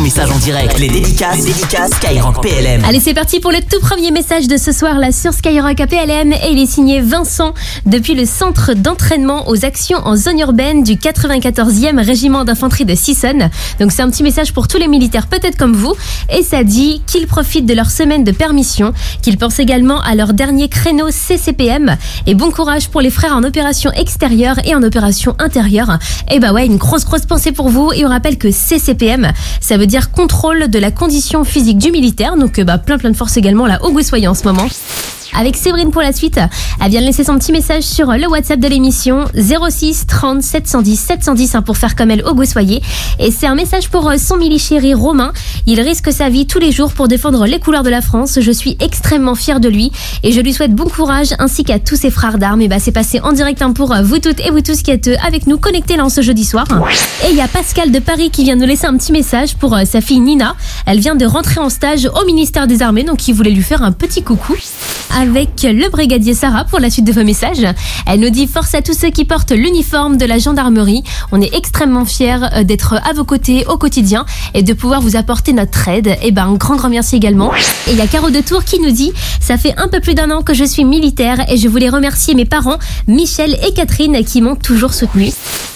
message en direct. Les dédicaces, Skyrock PLM. Allez, c'est parti pour le tout premier message de ce soir là sur Skyrock APLM et il est signé Vincent depuis le centre d'entraînement aux actions en zone urbaine du 94e régiment d'infanterie de Sisson. Donc c'est un petit message pour tous les militaires peut-être comme vous et ça dit qu'ils profitent de leur semaine de permission, qu'ils pensent également à leur dernier créneau CCPM et bon courage pour les frères en opération extérieure et en opération intérieure. Et bah ouais, une grosse grosse pensée pour vous et on rappelle que CCPM, ça veut dire contrôle de la condition physique du militaire. Donc euh, bah plein plein de force également là au Soyez en ce moment avec Séverine pour la suite. Elle vient de laisser son petit message sur le WhatsApp de l'émission 06 30 710 710 pour faire comme elle au Gossoyer. Et c'est un message pour euh, son mili chéri Romain. Il risque sa vie tous les jours pour défendre les couleurs de la France. Je suis extrêmement fière de lui et je lui souhaite bon courage ainsi qu'à tous ses frères d'armes. Et bah c'est passé en direct hein, pour euh, vous toutes et vous tous qui êtes euh, avec nous connectés là en ce jeudi soir. Et il y a Pascal de Paris qui vient nous laisser un petit message pour sa fille Nina. Elle vient de rentrer en stage au ministère des Armées donc il voulait lui faire un petit coucou avec le brigadier Sarah pour la suite de vos messages. Elle nous dit force à tous ceux qui portent l'uniforme de la gendarmerie. On est extrêmement fiers euh, d'être à vos côtés au quotidien et de pouvoir vous apporter notre aide. Et eh ben un grand grand merci également. Et il y a Caro de Tours qui nous dit ça fait un peu plus d'un an que je suis militaire et je voulais remercier mes parents Michel et Catherine qui m'ont toujours soutenu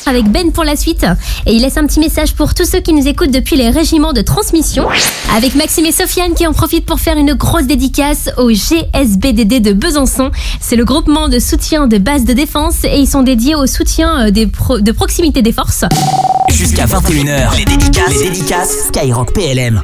avec Ben pour la suite. Et il laisse un petit message pour tous ceux qui nous écoutent depuis les régiments de transmission. Avec Maxime et Sofiane qui en profitent pour faire une grosse dédicace au GSBDD de Besançon. C'est le groupement de soutien de base de défense et ils sont dédiés au soutien euh, de proximité des forces. Jusqu'à 21h, les dédicaces, les dédicaces Skyrock PLM.